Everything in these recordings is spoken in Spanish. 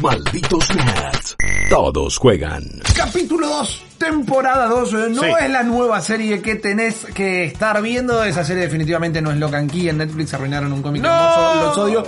Malditos nerds. Todos juegan. Capítulo 2, temporada 2. No Sí. es la nueva serie que tenés que estar viendo. Esa serie definitivamente no es Locan Key. En Netflix arruinaron un cómic No. hermoso. Los odio.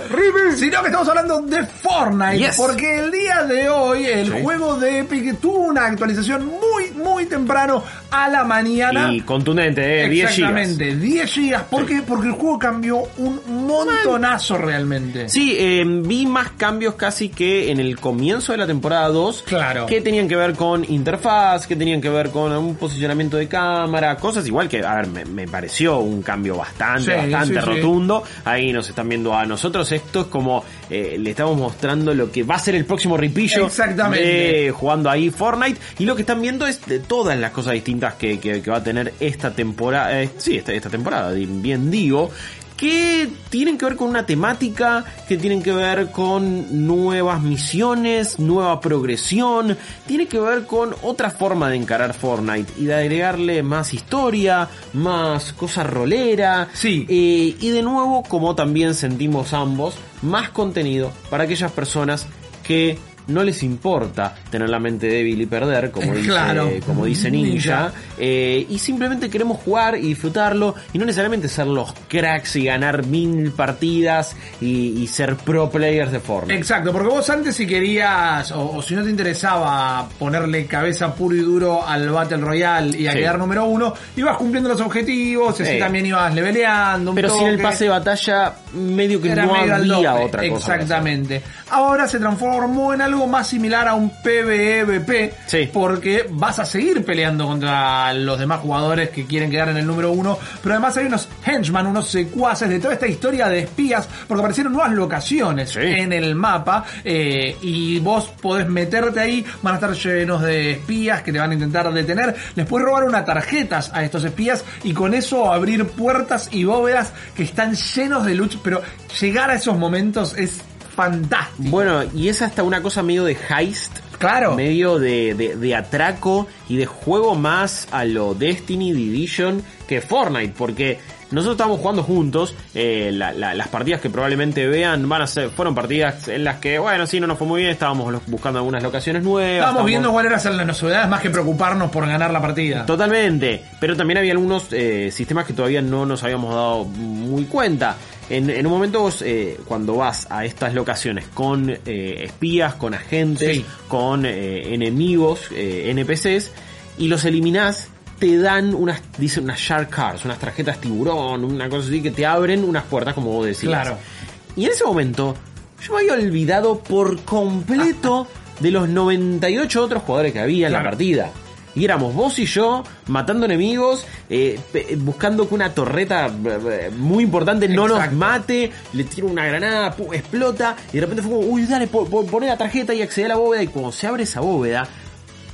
Sino que estamos hablando de Fortnite. Yes. Porque el día de hoy el Sí. juego de Epic tuvo una actualización muy, muy temprano a la mañana. Y contundente, eh, 10 gigas. Exactamente, 10 gigas. ¿Por qué? Porque el juego cambió un montonazo realmente. Sí, eh, vi más cambios casi que en el comienzo de la temporada 2. Claro. Que tenían que ver con interfaz, que tenían que ver con un posicionamiento de cámara, cosas igual que, a ver, me, me pareció un cambio bastante, Sí, bastante sí, sí. rotundo. Ahí nos están viendo a nosotros. Esto es como eh, le estamos mostrando lo que va a ser el próximo ripillo. Exactamente. jugando ahí Fortnite. Y lo que están viendo es de todas las cosas distintas que, que- que va a tener esta temporada. eh, sí, esta, esta temporada, bien digo. Que tienen que ver con una temática, que tienen que ver con nuevas misiones, nueva progresión, tiene que ver con otra forma de encarar Fortnite y de agregarle más historia, más cosa rolera. Sí. Eh, y de nuevo, como también sentimos ambos, más contenido para aquellas personas que no les importa tener la mente débil y perder, como dice, Claro. como dice Ninja, Ninja. eh, y simplemente queremos jugar y disfrutarlo, y no necesariamente ser los cracks y ganar mil partidas y, y ser pro players de Fortnite. Exacto, porque vos antes si querías, o, o si no te interesaba ponerle cabeza puro y duro al Battle Royale y a Sí. quedar número uno, ibas cumpliendo los objetivos, y así Sí. también ibas leveleando. un Pero sin el toque. pase de batalla, medio que Era no medio había otra cosa. Exactamente. Ahora se transformó en algo más similar a un PvEVP. Sí. Porque vas a seguir peleando contra los demás jugadores que quieren quedar en el número uno. Pero además hay unos henchmen, unos secuaces de toda esta historia de espías. Porque aparecieron nuevas locaciones Sí. en el mapa. eh, y vos podés meterte ahí. Van a estar llenos de espías que te van a intentar detener. Les puedes robar unas tarjetas a estos espías. Y con eso abrir puertas y bóvedas que están llenos de loot. Pero llegar a esos momentos es fantástico. Bueno, y es hasta una cosa medio de heist. Claro. Medio de, de- de atraco y de juego más a lo Destiny Division que Fortnite. Porque nosotros estábamos jugando juntos. eh, la- la- las partidas que probablemente vean van a ser, fueron partidas en las que, bueno, sí, no nos fue muy bien. Estábamos buscando algunas locaciones nuevas. Estábamos estábamos- viendo cuáles eran las novedades más que preocuparnos por ganar la partida. Totalmente, pero también había algunos eh, sistemas que todavía no nos habíamos dado muy cuenta. En, en un momento vos, eh, cuando vas a estas locaciones con eh, espías, con agentes, Sí. con eh, enemigos, eh, NPCs, y los eliminás, te dan unas, dicen unas shark cards, unas tarjetas tiburón, una cosa así que te abren unas puertas como vos decías. Claro. Y en ese momento, yo me había olvidado por completo de los 98 otros jugadores que había en la partida. Y éramos vos y yo matando enemigos, eh, buscando que una torreta eh, muy importante no nos Exacto. mate, le tiro una granada, explota, y de repente fue como, uy, dale, po- po- poné la tarjeta y accede a la bóveda, y cuando se abre esa bóveda,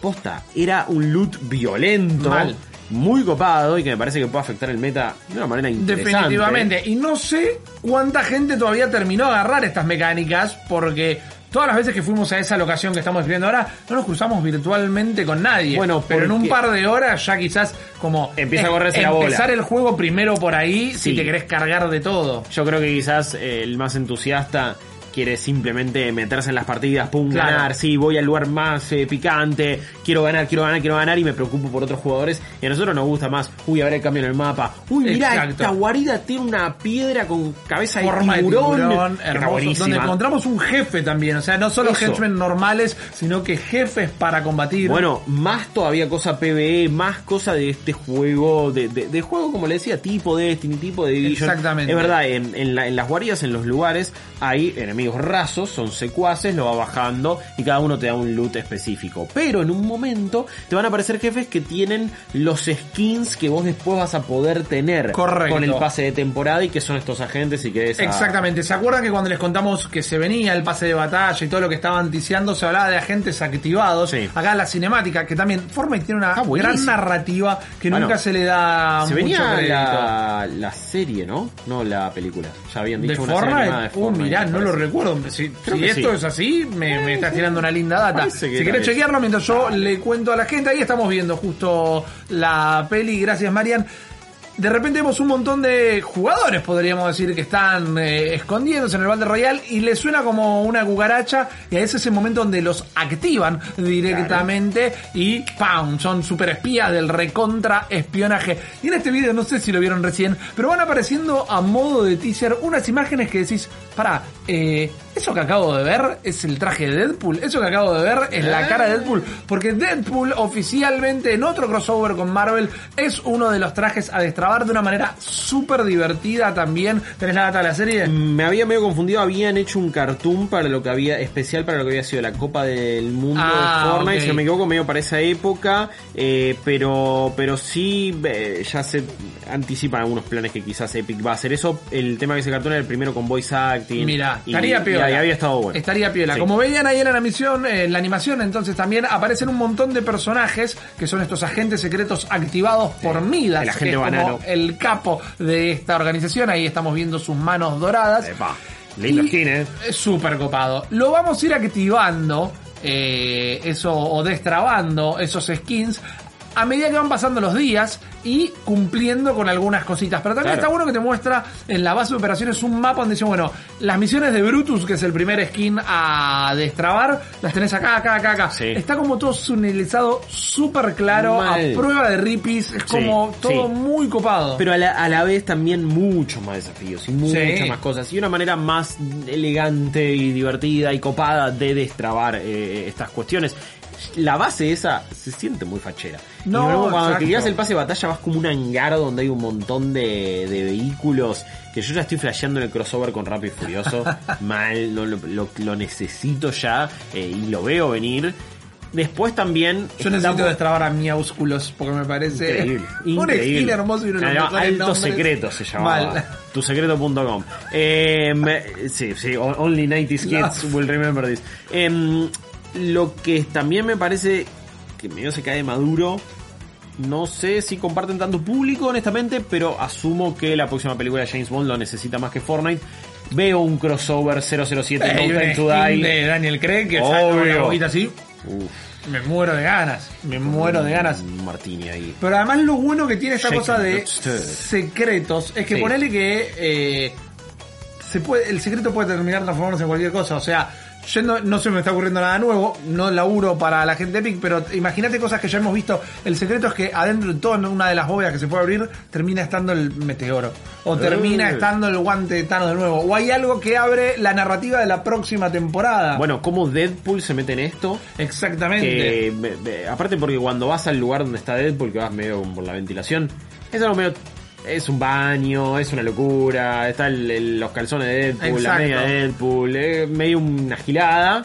posta, era un loot violento, Mal. muy copado, y que me parece que puede afectar el meta de una manera interesante. Definitivamente. Y no sé cuánta gente todavía terminó de agarrar estas mecánicas porque todas las veces que fuimos a esa locación que estamos describiendo ahora, no nos cruzamos virtualmente con nadie. Bueno, pero en un par de horas ya quizás como Empieza a em- correrse la bola. empezar el juego primero por ahí si te querés cargar de todo. Yo creo que quizás eh, el más entusiasta quiere simplemente meterse en las partidas, pum, Claro. ganar, sí, voy al lugar más eh, picante, quiero ganar, quiero ganar, quiero ganar y me preocupo por otros jugadores. Y a nosotros nos gusta más, uy, ver el cambio en el mapa, uy, Exacto. esta guarida tiene una piedra con cabeza de Forma de tiburón, tiburón, que está hermoso, donde encontramos un jefe también, o sea, no solo Eso. henchmen normales, sino que jefes para combatir. Bueno, más todavía cosa PvE, más cosa de este juego, de, de- de juego como le decía, tipo Destiny, tipo de Division. Exactamente. Es verdad, en, en la- en las guaridas, en los lugares, hay enemigos enemigos rasos, son secuaces, lo va bajando y cada uno te da un loot específico. Pero en un momento te van a aparecer jefes que tienen los skins que vos después vas a poder tener Correcto. con el pase de temporada y que son estos agentes y que es a- Exactamente, ¿se acuerdan que cuando les contamos que se venía el pase de batalla y todo lo que estaban ticiando, se hablaba de agentes activados? Sí. Acá la cinemática, que también Fortnite tiene una Ah, gran narrativa que Bueno, nunca se le da Se mucho venía la, la serie, ¿no? No la película. Ya habían ¿De dicho una serie animada Fortnite? de Uh, mirá, no lo parece. Si, esto sí. es así, me, me está tirando una linda data. Si querés chequearlo mientras yo le cuento a la gente, ahí estamos viendo justo la peli. Gracias, Marian. De repente vemos un montón de jugadores, podríamos decir, que están eh, escondiéndose en el Battle Royale y les suena como una cucaracha y ese es el momento donde los activan directamente y ¡pam! Son super espías del recontra espionaje. Y en este video, no sé si lo vieron recién, pero van apareciendo a modo de teaser unas imágenes que decís, para, eh, eso que acabo de ver es el traje de Deadpool, eso que acabo de ver es la cara de Deadpool, porque Deadpool oficialmente en otro crossover con Marvel es uno de los trajes a destrabar de una manera súper divertida también. ¿Tenés la data de la serie? Me había medio confundido, habían hecho un cartoon para lo que había, especial para lo que había sido la Copa del Mundo Ah, de Fortnite, si no me equivoco, medio para esa época, eh, pero, pero sí, eh, ya se anticipan algunos planes que quizás Epic va a hacer eso. El tema que ese cartoon era el primero con voice acting. Mira, estaría y piola. ahí había estado bueno. Estaría piola. Sí. Como veían ahí en la animación, en la animación, entonces también aparecen un montón de personajes que son estos agentes secretos activados por Midas, el que es como el capo de esta organización. Ahí estamos viendo sus manos doradas. Epa, lindo skin, eh. Súper copado. Lo vamos a ir activando, eh, eso, o destrabando esos skins. A medida que van pasando los días y cumpliendo con algunas cositas. Pero también Claro. está bueno que te muestra en la base de operaciones un mapa donde dice, bueno, las misiones de Brutus, que es el primer skin a destrabar, las tenés acá, acá, acá, acá. Sí. Está como todo sunelizado, súper claro, Mal. a prueba de ripis. Es como Sí, todo sí. muy copado. Pero a la, a la vez también muchos más desafíos y muchas más cosas. Y una manera más elegante y divertida y copada de destrabar eh, estas cuestiones. La base esa se siente muy fachera. No, y luego cuando exacto. te el pase de batalla vas como un hangar donde hay un montón de, de vehículos que yo ya estoy flasheando en el crossover con Rápido y Furioso. Mal, no, lo, lo- lo necesito ya eh, y lo veo venir. Después también... Yo necesito estamos- destrabar a Miaúsculos porque me parece Increíble, un increíble. skin hermoso y uno No, Alto. Secreto se llamaba. Mal. Tusecreto.com. Eh, sí, sí, only 90s kids will remember this. Em, lo que también me parece que medio se cae maduro. No sé si comparten tanto público, honestamente, pero asumo que la próxima película de James Bond lo necesita más que Fortnite. Veo un crossover 007 Hay No un Time to skin Die. de Daniel Craig que una Obvio. boquita así. Uf, Me muero de ganas. Me muero de ganas. Martini ahí. Pero además lo bueno que tiene esta cosa de secretos es que Sí. ponele que eh, se puede, el secreto puede terminar transformándose en cualquier cosa. O sea, yendo, no se me está ocurriendo nada nuevo, no laburo para la gente Epic, pero imagínate cosas que ya hemos visto. El secreto es que adentro de toda una de las bóvedas que se puede abrir termina estando el meteoro. O termina Eh. estando el guante de Thanos de nuevo. O hay algo que abre la narrativa de la próxima temporada. Bueno, ¿cómo Deadpool se mete en esto? exactamente. Que, aparte porque cuando vas al lugar donde está Deadpool, que vas medio por la ventilación, es algo medio... Es un baño, es una locura, está el- el- los calzones de Deadpool, la Exacto. media de Deadpool, es medio una gilada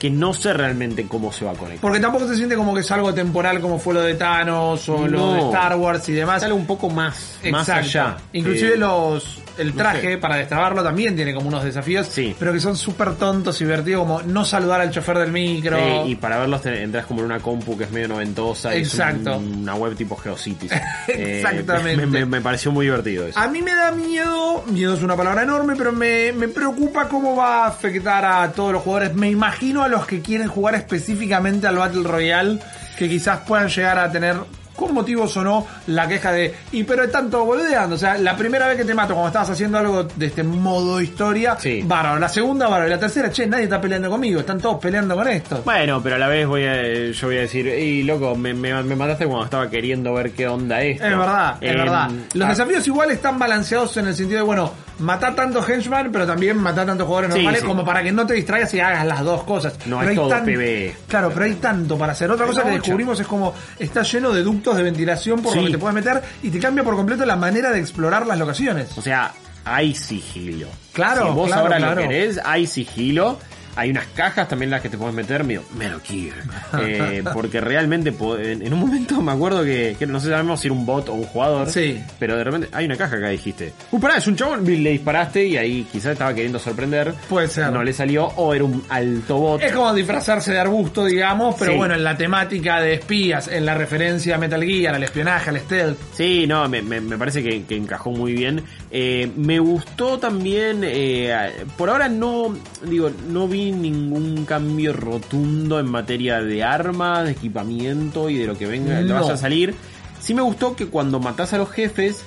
que no sé realmente cómo se va a conectar. Porque tampoco se siente como que es algo temporal como fue lo de Thanos o lo de Star Wars y demás. Sale un poco más, más allá. Inclusive Eh, los el no traje sé. para destrabarlo también tiene como unos desafíos, Sí. pero que son súper tontos y divertidos como no saludar al chofer del micro. eh, y para verlos entras como en una compu que es medio noventosa y es Exacto. un- una web tipo Geocities. Eh, Exactamente. me, me- me pareció muy divertido eso. A mí me da miedo, miedo es una palabra enorme, pero me, me preocupa cómo va a afectar a todos los jugadores. Me imagino a los que quieren jugar específicamente al Battle Royale, que quizás puedan llegar a tener, con motivos o no, la queja de, y pero están todos boludeando. O sea, la primera vez que te mato cuando estabas haciendo algo de este modo historia, Sí. bárbaro. La segunda, bárbaro. Y la tercera, che, nadie está peleando conmigo, están todos peleando con esto. Bueno, pero a la vez voy a, yo voy a decir, y loco, me, me, me mataste cuando estaba queriendo ver qué onda esto. Es verdad, es Em, verdad. Los ah, desafíos igual están balanceados en el sentido de, bueno, matar tantos henchmen, pero también matar tantos jugadores Sí, normales, sí. como para que no te distraigas y hagas las dos cosas. No Pero es hay todo tan- PvE. Claro, pero hay tanto para hacer. Otra cosa que descubrimos es como está lleno de ductos de ventilación por Sí. lo que te puedes meter y te cambia por completo la manera de explorar las locaciones. O sea, hay sigilo. Claro, Si vos claro, ahora claro. lo querés, hay sigilo. Hay unas cajas también en las que te puedes meter, medio Metal Gear. Eh, porque realmente en, un momento me acuerdo que, que no sé sabemos si era un bot o un jugador. Sí. Pero de repente hay una caja acá, dijiste. Uh, pará, es un chabón. Le disparaste y ahí quizás estaba queriendo sorprender. Puede ser. No le salió. O era un alto bot. Es como disfrazarse de arbusto, digamos, pero Sí. bueno, en la temática de espías, en la referencia a Metal Gear, al espionaje, al stealth. Sí, no, me, me- me parece que, que encajó muy bien. Eh, me gustó también, eh, por ahora no, digo, no vi ningún cambio rotundo en materia de armas, de equipamiento y de lo que venga, No. vaya a salir. Sí me gustó que cuando matás a los jefes,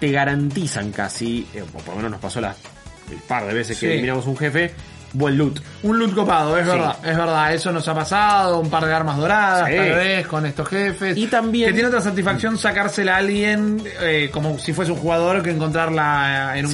te garantizan casi, eh, o por lo menos nos pasó las, el par de veces que eliminamos un jefe, buen loot. Un loot copado, es Sí. verdad, es verdad, eso nos ha pasado, un par de armas doradas, Sí. tal vez, con estos jefes. Y también- Que tiene otra satisfacción sacársela a alguien eh, como si fuese un jugador que encontrarla en un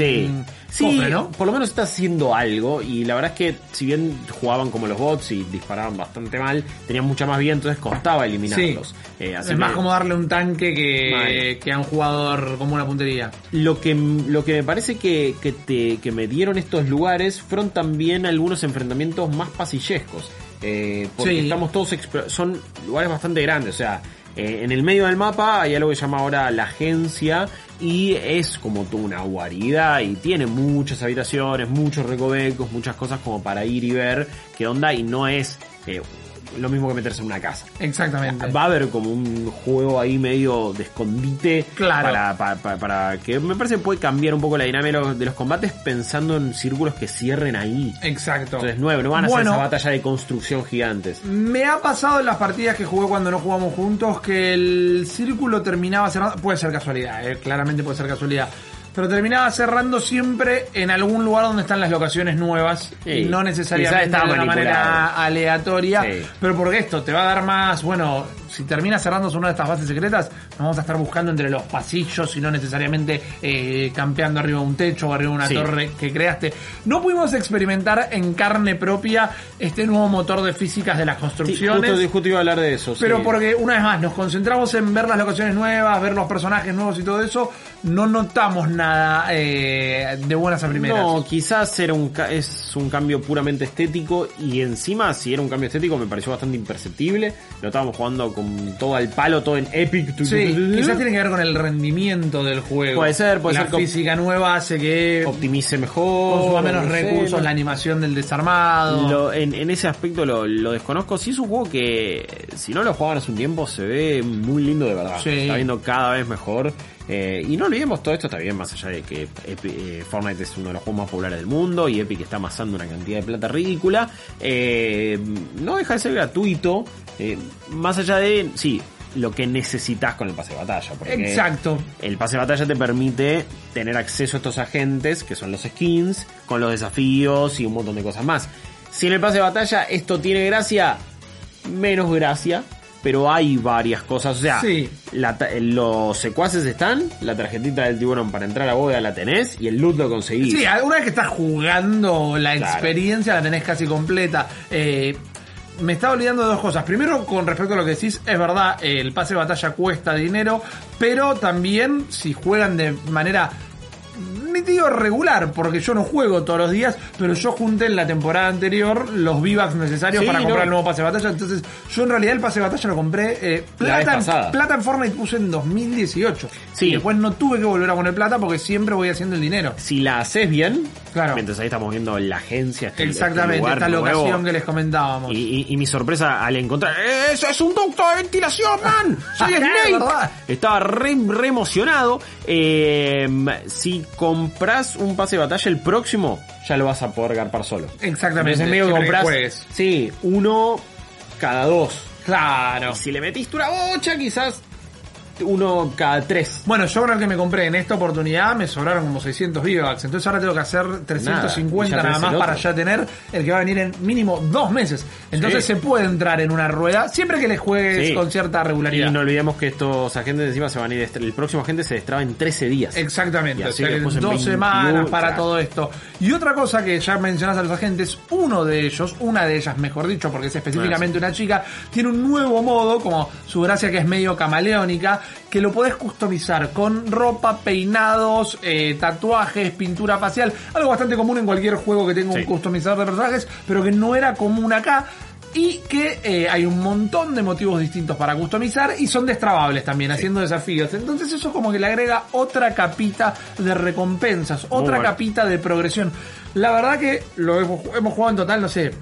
Sí. Sí, cofre, ¿no? por lo menos está haciendo algo y la verdad es que si bien jugaban como los bots y disparaban bastante mal, tenían mucha más vida, entonces costaba eliminarlos. Eh, es más que como darle un tanque que, que a un jugador como una puntería. lo que lo que me parece que, que te que me dieron estos lugares fueron también algunos enfrentamientos más pasillescos. Eh, porque Sí. estamos todos son lugares bastante grandes, o sea, eh, en el medio del mapa hay algo que se llama ahora la agencia y es como toda una guarida y tiene muchas habitaciones, muchos recovecos, muchas cosas como para ir y ver qué onda y no es eh, lo mismo que meterse en una casa. Exactamente. Va a haber como un juego ahí medio de escondite Claro. para, para, para- para que me parece que puede cambiar un poco la dinámica de los, de los combates pensando en círculos que cierren ahí. Exacto. Entonces nueve, no van a Bueno, ser esa batalla de construcción gigantes. Me ha pasado en las partidas que jugué cuando no jugamos juntos que el círculo terminaba cerrando. Puede ser casualidad, eh, claramente puede ser casualidad. Pero terminaba cerrando siempre en algún lugar donde están las locaciones nuevas. Sí, y no necesariamente de una manera aleatoria. Sí. Pero porque esto te va a dar más. Bueno, si termina cerrándose una de estas bases secretas, nos vamos a estar buscando entre los pasillos y no necesariamente eh, campeando arriba de un techo o arriba de una Sí. torre que creaste. No pudimos experimentar en carne propia este nuevo motor de físicas de las Sí, construcciones. justo, justo iba a hablar de eso. Pero sí. porque, una vez más, nos concentramos en ver las locaciones nuevas, ver los personajes nuevos y todo eso, no notamos nada eh, de buenas a primeras. No, quizás era un es un cambio puramente estético y encima si era un cambio estético me pareció bastante imperceptible. Lo estábamos jugando con todo al palo, todo en epic. Sí, quizás tiene que ver con el rendimiento del juego. Puede ser, puede la ser física nueva hace que optimice mejor. consuma menos recursos, no- la animación del desarmado. Lo- en, en ese aspecto lo, lo desconozco. Sí es un juego que, si no lo jugaban hace un tiempo, se ve muy lindo de verdad. Sí. Está viendo cada vez mejor. Eh, y no olvidemos, todo esto bien, más allá de que eh, Fortnite es uno de los juegos más populares del mundo y Epic está amasando una cantidad de plata ridícula. Eh, no deja de ser gratuito. más allá de, sí, lo que necesitas con el pase de batalla. Porque Exacto. el pase de batalla te permite tener acceso a estos agentes, que son los skins, con los desafíos y un montón de cosas más. Si en el pase de batalla esto tiene gracia, menos gracia, pero hay varias cosas. O sea, Sí. la ta- los secuaces están, la tarjetita del tiburón para entrar a bóveda la tenés y el loot lo conseguís. Sí, alguna vez que estás jugando, la Claro. experiencia la tenés casi completa. Eh, me estaba olvidando de dos cosas. Primero, con respecto a lo que decís, es verdad, el pase de batalla cuesta dinero, pero también si juegan de manera ni digo regular, porque yo no juego todos los días, pero yo junté en la temporada anterior los V-Bucks necesarios Sí, para comprar no. el nuevo pase de batalla. Entonces, yo en realidad el pase de batalla lo compré. eh, plata, en, plata en Fortnite puse en 2018. Sí. Y después no tuve que volver a poner plata porque siempre voy haciendo el dinero. Si la haces bien, Claro. mientras ahí estamos viendo la agencia, este- este Exactamente, lugar esta nuevo, locación que les comentábamos. Y, y- y mi sorpresa al encontrar, "Eh, ¡Eso es un ducto de ventilación, man! ¡Soy Snake! Estaba re, re emocionado. Eh, si compras un pase de batalla, el próximo ya lo vas a poder garpar solo. Exactamente, Entonces, medio que compras, juegues. sí, uno cada dos. Claro. Y si le metiste una bocha, quizás uno cada tres. Bueno, yo el que me compré en esta oportunidad me sobraron como 600 V-Bucks. Entonces ahora tengo que hacer 350 Nada, nada más para ya tener el que va a venir en mínimo dos meses. Entonces Sí. se puede entrar en una rueda siempre que le juegues Sí. con cierta regularidad. Y no olvidemos que estos agentes encima se van a ir. El próximo agente se destraba en 13 días. Exactamente, así que dos 21, semanas para claro. todo esto. Y otra cosa que ya mencionás a los agentes, uno de ellos, una de ellas mejor dicho, porque es específicamente una chica, tiene un nuevo modo, como su gracia que es medio camaleónica, que lo podés customizar con ropa, peinados, eh, tatuajes, pintura facial, algo bastante común en cualquier juego que tenga Sí. un customizador de personajes, pero que no era común acá. Y que eh, hay un montón de motivos distintos para customizar y son destrabables también, haciendo desafíos. Entonces eso como que le agrega otra capita de recompensas, otra bueno. capita de progresión. La verdad que lo hemos, hemos jugado en total, no sé,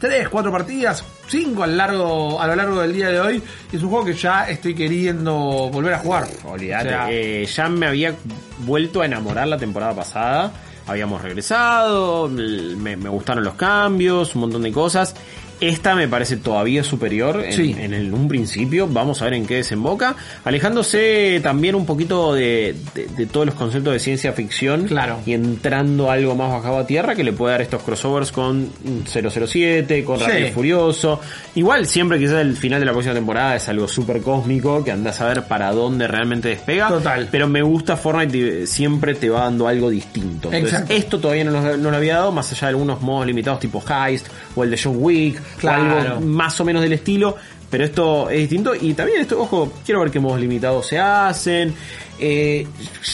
tres, cuatro partidas, cinco al largo, a lo largo del día de hoy. Y es un juego que ya estoy queriendo volver a jugar. Olvídate, O sea, eh, ya me había vuelto a enamorar la temporada pasada. Habíamos regresado, me gustaron los cambios, un montón de cosas. Esta me parece todavía superior en, Sí. en el- un principio. Vamos a ver en qué desemboca. Alejándose también un poquito de, de- de todos los conceptos de ciencia ficción. Claro. Y entrando algo más bajado a tierra que le puede dar estos crossovers con 007, con Sí. Y Furioso. Igual, siempre que sea el final de la próxima temporada es algo súper cósmico que anda a saber para dónde realmente despega. Total. Pero me gusta Fortnite, y siempre te va dando algo distinto. Entonces, Exacto. esto todavía no no lo había dado, más allá de algunos modos limitados tipo Heist o el de John Wick Claro. o algo más o menos del estilo. Pero esto es distinto y también esto, ojo, quiero ver qué modos limitados se hacen. Eh,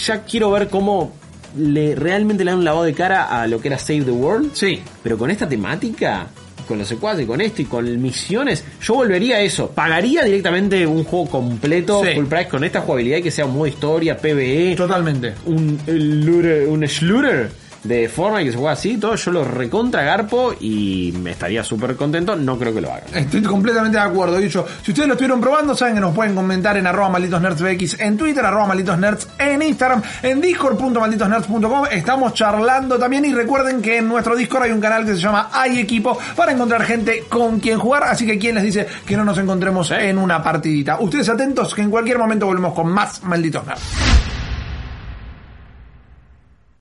ya quiero ver cómo le realmente le dan un lavado de cara a lo que era Save the World. Sí. Pero con esta temática, con los secuaces, con esto y con misiones, yo volvería a eso. Pagaría directamente un juego completo, Sí. full price, con esta jugabilidad y que sea un modo historia, PvE, Totalmente. un, el looter- un shooter de Fortnite que se juega así, todo, yo lo recontra garpo y me estaría súper contento. No creo que lo hagan. Estoy completamente de acuerdo, dicho. Si ustedes lo estuvieron probando, saben que nos pueden comentar en arroba malditos nerds BX en Twitter, arroba malditos nerds en Instagram, en discord.malditosnerds.com. Estamos charlando también y recuerden que en nuestro Discord hay un canal que se llama Hay Equipo para encontrar gente con quien jugar. Así que quien les dice que no nos encontremos en una partidita. Ustedes atentos que en cualquier momento volvemos con más malditos nerds.